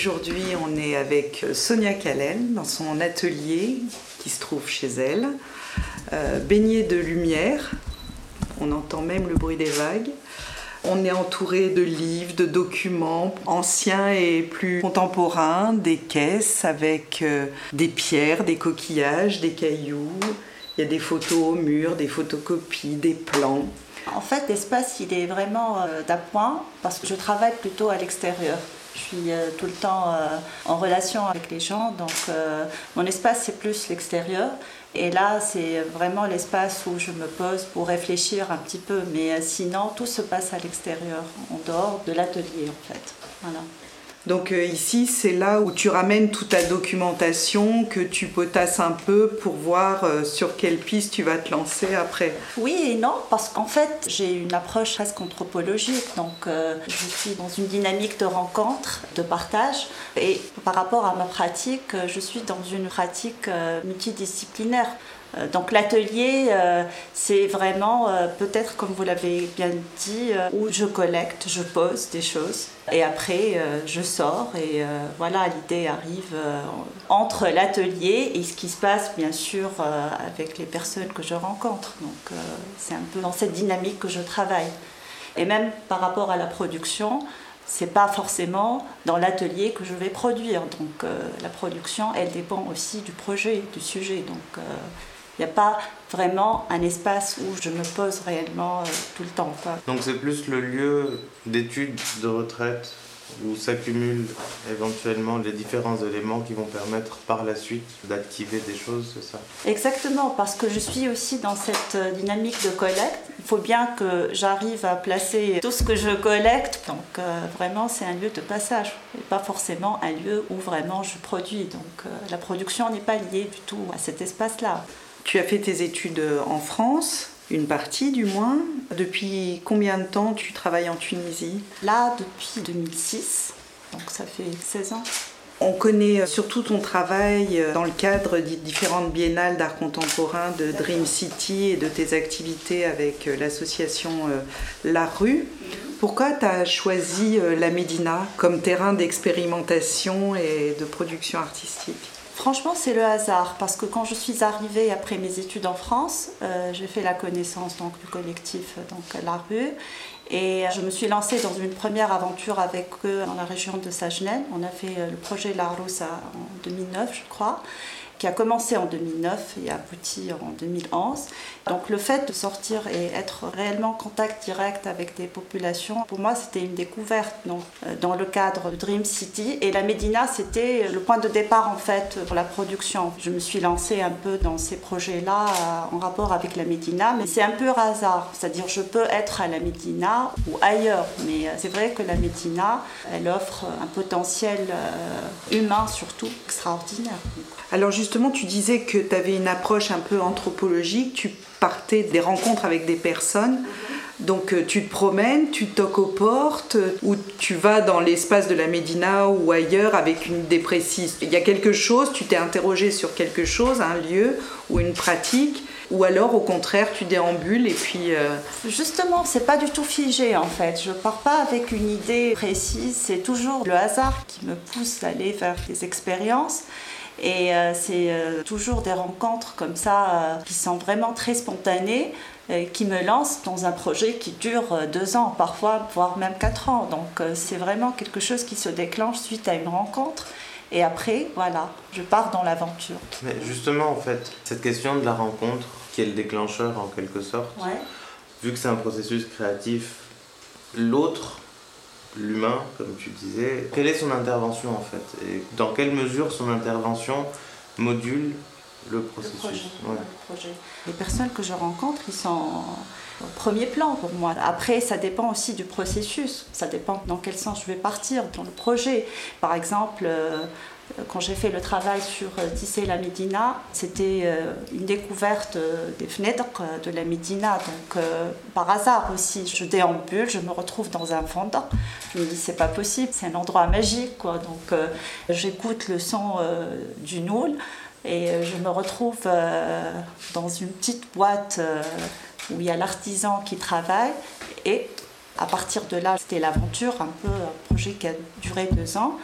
aujourd'hui, on est avec euh, Sonia Callen dans son atelier qui se trouve chez elle, euh, baignée de lumière. On entend même le bruit des vagues. On est entouré de livres, de documents anciens et plus contemporains, des caisses avec euh, des pierres, des coquillages, des cailloux. Il y a des photos au mur, des photocopies, des plans. En fait, l'espace, il est vraiment euh, d'appoint parce que je travaille plutôt à l'extérieur. Je suis euh, tout le temps euh, en relation avec les gens, donc euh, mon espace, c'est plus l'extérieur. Et là, c'est vraiment l'espace où je me pose pour réfléchir un petit peu. Mais sinon, tout se passe à l'extérieur, en dehors de l'atelier, en fait. Voilà. Donc euh, ici, c'est là où tu ramènes toute ta documentation, que tu potasses un peu pour voir euh, sur quelle piste tu vas te lancer après. Oui et non, parce qu'en fait, j'ai une approche presque anthropologique. Donc, euh, je suis dans une dynamique de rencontre, de partage. Et par rapport à ma pratique, je suis dans une pratique multidisciplinaire. Euh, Donc l'atelier, euh, c'est vraiment, euh, peut-être comme vous l'avez bien dit, où je collecte, je pose des choses. Et après, je sors et voilà, l'idée arrive entre l'atelier et ce qui se passe, bien sûr, avec les personnes que je rencontre. Donc c'est un peu dans cette dynamique que je travaille. Et même par rapport à la production, c'est pas forcément dans l'atelier que je vais produire. Donc la production, elle dépend aussi du projet, du sujet. Donc il n'y a pas vraiment un espace où je me pose réellement euh, tout le temps. quoi. Donc c'est plus le lieu d'étude, de retraite, où s'accumulent éventuellement les différents éléments qui vont permettre par la suite d'activer des choses, c'est ça? Exactement, parce que je suis aussi dans cette euh, dynamique de collecte. Il faut bien que j'arrive à placer tout ce que je collecte. Donc euh, vraiment, c'est un lieu de passage et pas forcément un lieu où vraiment je produis. Donc euh, la production n'est pas liée du tout à cet espace-là. Tu as fait tes études en France, une partie du moins. Depuis combien de temps tu travailles en Tunisie? Là, depuis 2006, donc ça fait 16 ans. On connaît surtout ton travail dans le cadre des différentes biennales d'art contemporain de Dream City et de tes activités avec l'association euh, La Rue. Pourquoi tu as choisi euh, la Médina comme terrain d'expérimentation et de production artistique? Franchement, c'est le hasard parce que quand je suis arrivée après mes études en France, euh, j'ai fait la connaissance donc, du collectif donc, La Rue et je me suis lancée dans une première aventure avec eux dans la région de Sagenel. On a fait euh, le projet La Rousse en 2009, je crois, qui a commencé en 2009 et abouti en 2011. Donc le fait de sortir et être réellement en contact direct avec des populations, pour moi c'était une découverte donc, euh, dans le cadre de Dream City. Et la Médina c'était le point de départ en fait pour la production. Je me suis lancée un peu dans ces projets-là euh, en rapport avec la Médina, mais c'est un peu hasard. C'est-à-dire je peux être à la Médina ou ailleurs, mais euh, c'est vrai que la Médina, elle offre un potentiel humain surtout extraordinaire. Alors justement, tu disais que tu avais une approche un peu anthropologique, tu partais des rencontres avec des personnes. Donc euh, tu te promènes, tu toques aux portes, euh, ou tu vas dans l'espace de la Médina ou ailleurs avec une idée précise. Il y a quelque chose, tu t'es interrogé sur quelque chose, un lieu ou une pratique, ou alors au contraire tu déambules et puis... euh, Justement, c'est pas du tout figé en fait. Je pars pas avec une idée précise. C'est toujours le hasard qui me pousse à aller vers des expériences. Et euh, c'est euh, toujours des rencontres comme ça euh, qui sont vraiment très spontanées, qui me lancent dans un projet qui dure deux ans, parfois, voire même quatre ans. Donc c'est vraiment quelque chose qui se déclenche suite à une rencontre. Et après, voilà, je pars dans l'aventure. Mais justement, en fait, cette question de la rencontre, qui est le déclencheur en quelque sorte, Ouais. vu que c'est un processus créatif, l'autre, l'humain, comme tu disais, quelle est son intervention en fait? Et dans quelle mesure son intervention module le processus. Le projet, ouais. le projet. Les personnes que je rencontre, ils sont au premier plan pour moi. Après, ça dépend aussi du processus. Ça dépend dans quel sens je vais partir dans le projet. Par exemple, euh, quand j'ai fait le travail sur euh, tisser la Médina, c'était euh, une découverte euh, des fenêtres euh, de la Médina. Donc, euh, par hasard aussi, je déambule, je me retrouve dans un fondant. Je me dis, c'est pas possible, c'est un endroit magique. Quoi. Donc, euh, j'écoute le son euh, du Noul et euh, je me retrouve euh, dans une petite boîte euh, où il y a l'artisan qui travaille. Et à partir de là, c'était l'aventure, un peu un projet qui a duré deux ans.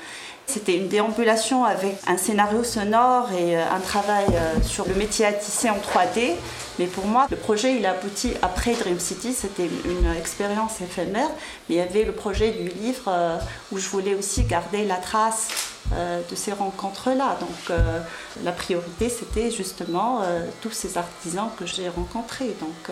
C'était une déambulation avec un scénario sonore et euh, un travail euh, sur le métier à tisser en 3D. Mais pour moi, le projet, il a abouti après Dream City. C'était une expérience éphémère. Mais il y avait le projet du livre euh, où je voulais aussi garder la trace de ces rencontres-là. Donc la priorité, c'était justement tous ces artisans que j'ai rencontrés. Donc,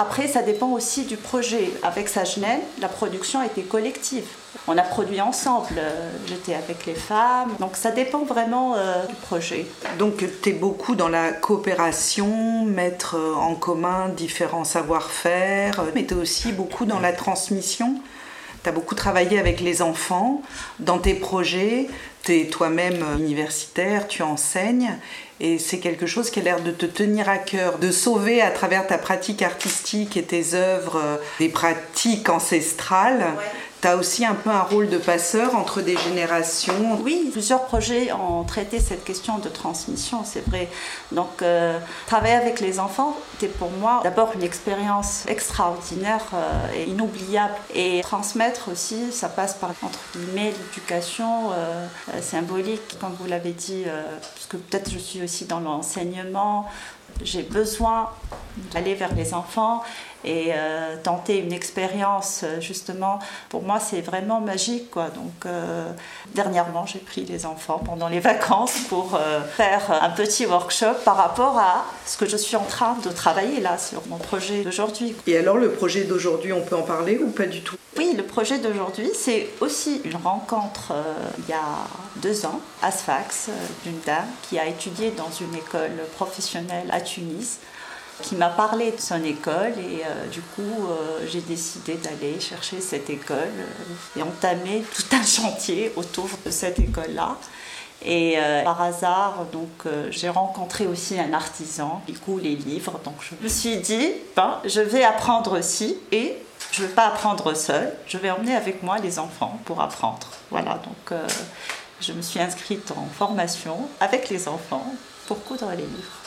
après, ça dépend aussi du projet. Avec Sagenel, la production était collective. On a produit ensemble. Euh, J'étais avec les femmes. Donc ça dépend vraiment euh, du projet. Donc tu es beaucoup dans la coopération, mettre euh, en commun différents savoir-faire, euh, mais tu es aussi beaucoup dans la transmission. Tu as beaucoup travaillé avec les enfants dans tes projets, tu es toi-même universitaire, tu enseignes, et c'est quelque chose qui a l'air de te tenir à cœur, de sauver à travers ta pratique artistique et tes œuvres euh, des pratiques ancestrales. Tu as aussi un peu un rôle de passeur entre des générations. Oui, plusieurs projets ont traité cette question de transmission, c'est vrai. Donc, euh, travailler avec les enfants, c'était pour moi d'abord une expérience extraordinaire euh, et inoubliable. Et transmettre aussi, ça passe par, entre guillemets, l'éducation euh, symbolique, comme vous l'avez dit, parce que peut-être je suis aussi dans l'enseignement. J'ai besoin d'aller vers les enfants et euh, tenter une expérience euh, justement pour moi c'est vraiment magique quoi. Donc euh, dernièrement j'ai pris les enfants pendant les vacances pour euh, faire un petit workshop par rapport à ce que je suis en train de travailler là sur mon projet d'aujourd'hui. Et alors le projet d'aujourd'hui, on peut en parler ou pas du tout? Oui, le projet d'aujourd'hui, c'est aussi une rencontre il y a deux ans à Sfax d'une dame qui a étudié dans une école professionnelle à Tunis, qui m'a parlé de son école et euh, du coup euh, j'ai décidé d'aller chercher cette école euh, et entamer tout un chantier autour de cette école-là. Et par hasard, donc j'ai rencontré aussi un artisan, du coup les livres. Donc je me suis dit, ben, je vais apprendre aussi et je ne vais pas apprendre seule, je vais emmener avec moi les enfants pour apprendre. Voilà, donc je me suis inscrite en formation avec les enfants pour coudre les livres.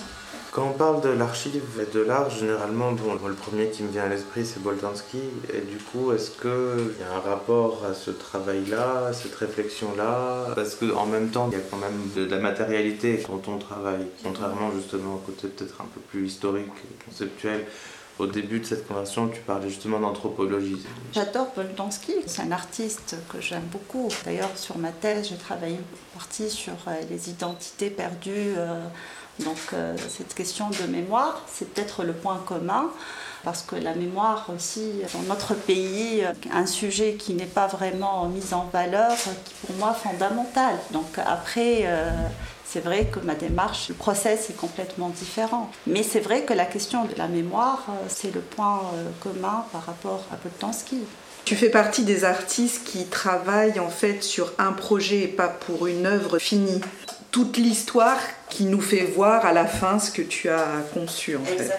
Quand on parle de l'archive et de l'art, généralement, bon, le premier qui me vient à l'esprit, c'est Boltanski. Et du coup, est-ce qu'il y a un rapport à ce travail-là, à cette réflexion-là? Parce qu'en même temps, il y a quand même de la matérialité dans ton travail, contrairement justement au côté peut-être un peu plus historique, conceptuel. Au début de cette conversation, tu parlais justement d'anthropologie. J'adore Boltanski, c'est un artiste que j'aime beaucoup. D'ailleurs, sur ma thèse, j'ai travaillé en partie sur euh, les identités perdues. euh, donc, euh, cette question de mémoire, c'est peut-être le point commun. Parce que la mémoire aussi, dans notre pays, euh, un sujet qui n'est pas vraiment mis en valeur, qui pour moi fondamental. Donc après, euh, c'est vrai que ma démarche, le process est complètement différent. Mais c'est vrai que la question de la mémoire, c'est le point commun par rapport à Boltanski. Tu fais partie des artistes qui travaillent en fait sur un projet et pas pour une œuvre finie. Toute l'histoire qui nous fait voir à la fin ce que tu as conçu en fait.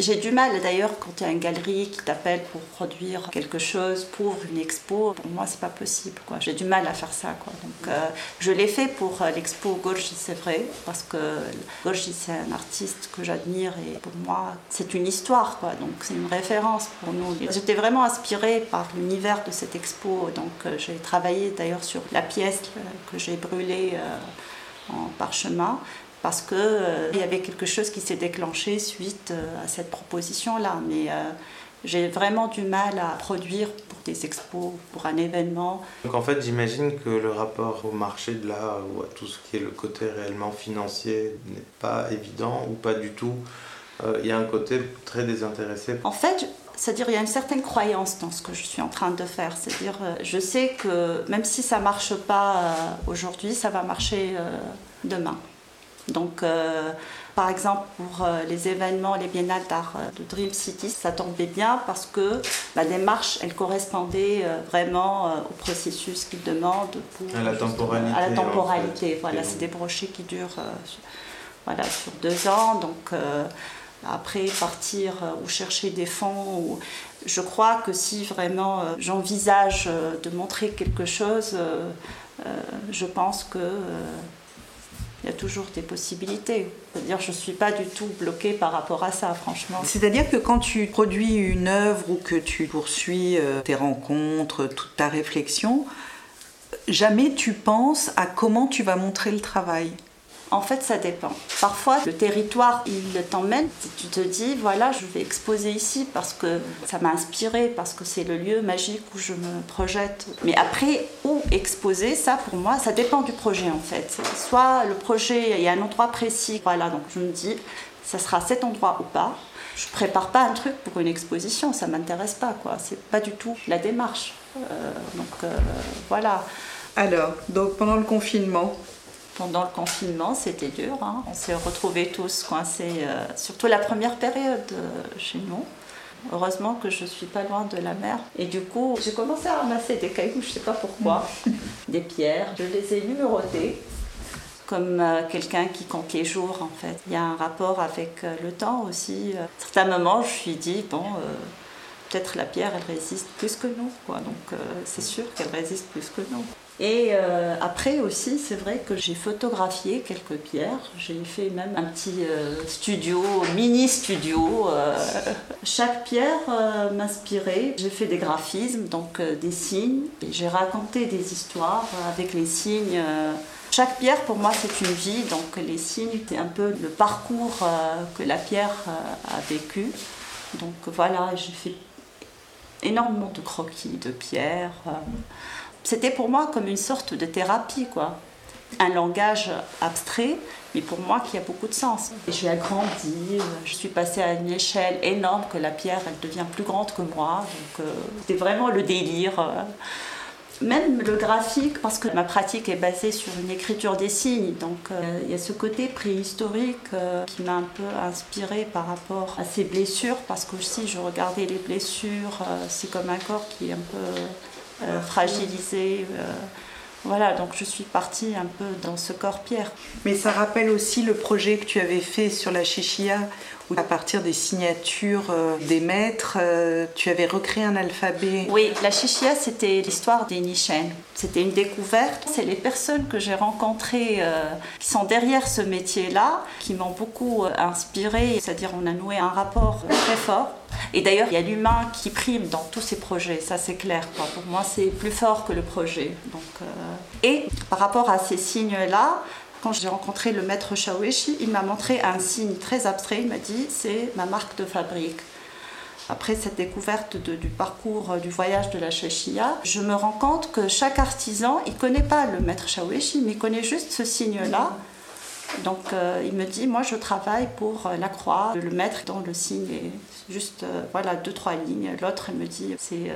J'ai du mal d'ailleurs quand il y a une galerie qui t'appelle pour produire quelque chose pour une expo. Pour moi, c'est pas possible. quoi. J'ai du mal à faire ça. Quoi. Donc, euh, je l'ai fait pour euh, l'expo Gorgi, c'est vrai, parce que Gorgi, c'est un artiste que j'admire et pour moi, c'est une histoire. Quoi. Donc, c'est une référence pour nous. J'étais vraiment inspirée par l'univers de cette expo. Donc, euh, j'ai travaillé d'ailleurs sur la pièce que j'ai brûlée en parchemin parce qu'il il y avait quelque chose qui s'est déclenché suite euh, à cette proposition-là. Mais euh, j'ai vraiment du mal à produire pour des expos, pour un événement. Donc en fait, j'imagine que le rapport au marché de l'art ou à tout ce qui est le côté réellement financier n'est pas évident ou pas du tout. Euh, Il y a un côté très désintéressé. En fait, c'est-à-dire il y a une certaine croyance dans ce que je suis en train de faire. C'est-à-dire, euh, je sais que même si ça marche pas euh, aujourd'hui, ça va marcher euh, demain. Donc, par exemple, pour les événements, les biennales d'art de Dream City, ça tombait bien parce que la démarche, elle correspondait vraiment au processus qu'ils demandent. à la temporalité. À la temporalité, voilà. C'est des brochets qui durent voilà, sur deux ans. Donc, après, partir ou chercher des fonds. Ou... Je crois que si vraiment j'envisage de montrer quelque chose, je pense que il y a toujours des possibilités. C'est-à-dire, je ne suis pas du tout bloquée par rapport à ça, franchement. C'est-à-dire que quand tu produis une œuvre ou que tu poursuis euh, tes rencontres, toute ta réflexion, jamais tu penses à comment tu vas montrer le travail. En fait, ça dépend. Parfois, le territoire, il t'emmène. Tu te dis, voilà, je vais exposer ici parce que ça m'a inspiré, parce que c'est le lieu magique où je me projette. Mais après, où exposer, ça, pour moi, ça dépend du projet, en fait. Soit le projet, il y a un endroit précis, voilà, donc je me dis, ça sera cet endroit ou pas. Je prépare pas un truc pour une exposition, ça m'intéresse pas, quoi. C'est pas du tout la démarche. Euh, donc euh, voilà. Alors, donc pendant le confinement, pendant le confinement, c'était dur. Hein. On s'est retrouvés tous coincés, euh, surtout la première période euh, chez nous. Heureusement que je ne suis pas loin de la mer. Et du coup, j'ai commencé à ramasser des cailloux, je ne sais pas pourquoi, des pierres. Je les ai numérotées comme euh, quelqu'un qui compte les jours en fait. Il y a un rapport avec le temps aussi. À certains moments, je me suis dit, bon, peut-être la pierre, elle résiste plus que nous. Quoi. Donc c'est sûr qu'elle résiste plus que nous. Et euh, après aussi, c'est vrai que j'ai photographié quelques pierres. J'ai fait même un petit euh, studio, mini studio. Euh. chaque pierre m'inspirait. J'ai fait des graphismes, donc des signes. Et j'ai raconté des histoires avec les signes. Chaque pierre, pour moi, c'est une vie. Donc les signes, c'est un peu le parcours que la pierre a vécu. Donc voilà, j'ai fait énormément de croquis de pierres c'était pour moi comme une sorte de thérapie, quoi. Un langage abstrait, mais pour moi qui a beaucoup de sens. J'ai agrandi, je suis passée à une échelle énorme que la pierre, elle devient plus grande que moi. Donc euh, c'était vraiment le délire. Euh. Même le graphique, parce que ma pratique est basée sur une écriture des signes, donc euh, il y a ce côté préhistorique qui m'a un peu inspirée par rapport à ces blessures, parce que aussi je regardais les blessures, c'est comme un corps qui est un peu euh, fragilisé. Euh, voilà, donc je suis partie un peu dans ce corps pierre. Mais ça rappelle aussi le projet que tu avais fait sur la chichia, où à partir des signatures euh, des maîtres, tu avais recréé un alphabet. Oui, la chichia, c'était l'histoire des Nishen. C'était une découverte. C'est les personnes que j'ai rencontrées qui sont derrière ce métier-là, qui m'ont beaucoup inspirée. C'est-à-dire, on a noué un rapport très fort et d'ailleurs, il y a l'humain qui prime dans tous ces projets, ça c'est clair. Pour moi, c'est plus fort que le projet. Donc, euh, Et par rapport à ces signes-là, quand j'ai rencontré le maître Shaweshi, il m'a montré un signe très abstrait. Il m'a dit c'est ma marque de fabrique. Après cette découverte du parcours du voyage de la Shashia, je me rends compte que chaque artisan, il ne connaît pas le maître Shaweshi, mais il connaît juste ce signe-là. Donc euh, il me dit, moi je travaille pour euh, la croix, le mettre dans le signe est juste euh, voilà deux trois lignes. L'autre me dit c'est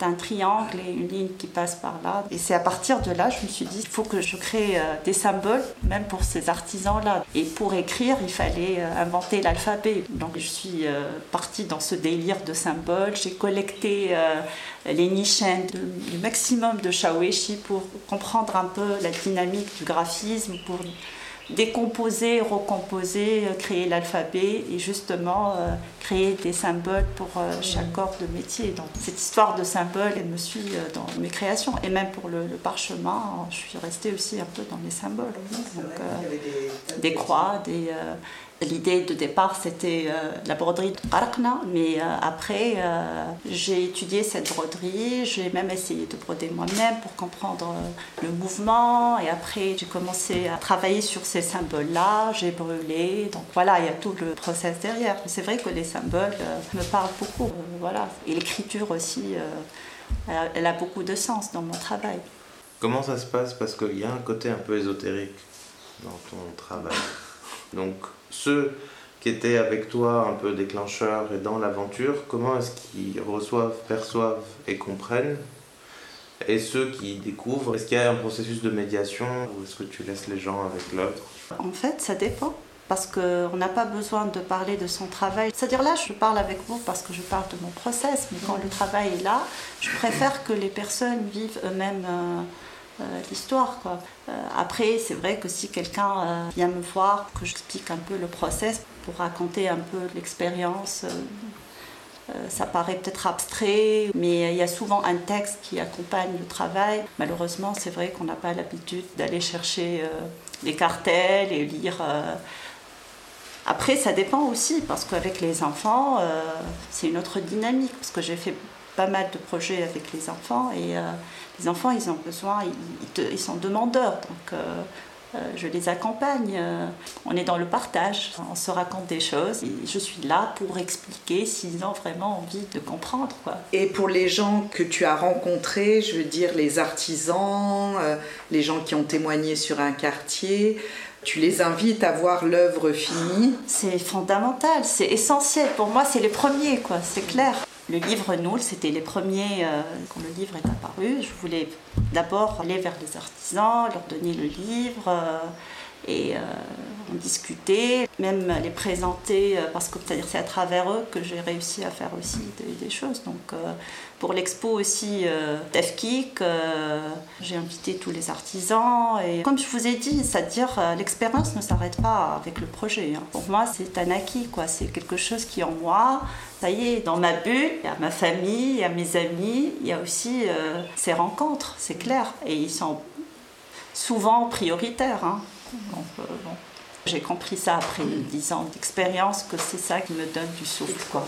un triangle et une ligne qui passe par là. Et c'est à partir de là je me suis dit il faut que je crée des symboles même pour ces artisans là. Et pour écrire il fallait inventer l'alphabet. Donc je suis partie dans ce délire de symboles. J'ai collecté les nichens du maximum de Shaweshi pour comprendre un peu la dynamique du graphisme pour décomposer, recomposer, euh, créer l'alphabet et justement euh, créer des symboles pour euh, chaque corps de métier. Donc cette histoire de symboles, elle me suit dans mes créations et même pour le, parchemin, je suis restée aussi un peu dans les symboles. des, croix, des, L'idée de départ, c'était euh, la broderie de Qarakna, mais euh, après, euh, j'ai étudié cette broderie, j'ai même essayé de broder moi-même pour comprendre le mouvement, et après, j'ai commencé à travailler sur ces symboles-là, j'ai brûlé, donc voilà, il y a tout le process derrière. C'est vrai que les symboles me parlent beaucoup, voilà, et l'écriture aussi, elle a beaucoup de sens dans mon travail. Comment ça se passe? Parce qu'il y a un côté un peu ésotérique dans ton travail. Donc, ceux qui étaient avec toi un peu déclencheurs et dans l'aventure, comment est-ce qu'ils reçoivent, perçoivent et comprennent Et ceux qui découvrent, est-ce qu'il y a un processus de médiation ou est-ce que tu laisses les gens avec l'autre? En fait, ça dépend. Parce qu'on n'a pas besoin de parler de son travail. C'est-à-dire là, je parle avec vous parce que je parle de mon process, mais quand le travail est là, je préfère que les personnes vivent eux-mêmes euh, l'histoire. Quoi. Euh, après, c'est vrai que si quelqu'un euh, vient me voir, que j'explique un peu le process pour raconter un peu l'expérience, euh, euh, ça paraît peut-être abstrait, mais il y a souvent un texte qui accompagne le travail. Malheureusement, c'est vrai qu'on n'a pas l'habitude d'aller chercher euh, les cartels et lire. euh. Après, ça dépend aussi, parce qu'avec les enfants, euh, c'est une autre dynamique, parce que j'ai fait pas mal de projets avec les enfants, et euh, les enfants, ils ont besoin, ils, sont demandeurs, donc euh, euh, je les accompagne. on est dans le partage, on se raconte des choses, et je suis là pour expliquer s'ils ont vraiment envie de comprendre. Quoi. Et pour les gens que tu as rencontrés, je veux dire les artisans, les gens qui ont témoigné sur un quartier, tu les invites à voir l'œuvre finie? C'est fondamental, c'est essentiel. Pour moi, c'est les premiers, quoi, c'est clair. Le livre Noul, c'était les premiers, euh, quand le livre est apparu. Je voulais d'abord aller vers les artisans, leur donner le livre euh, et euh, en discuter, même les présenter, euh, parce que c'est à travers eux que j'ai réussi à faire aussi des, choses. Donc euh, pour l'expo aussi euh, Tefkik, euh, j'ai invité tous les artisans. Et comme je vous ai dit, c'est-à-dire euh, l'expérience ne s'arrête pas avec le projet. hein. Pour moi, c'est un acquis, quoi. C'est quelque chose qui en moi. Ça y est, dans ma bulle, il y a ma famille, il y a mes amis, il y a aussi euh, ces rencontres, c'est clair. Et ils sont souvent prioritaires. hein. Donc, euh, bon. J'ai compris ça après dix ans d'expérience, que c'est ça qui me donne du souffle, quoi,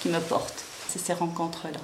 qui me porte. C'est ces rencontres-là.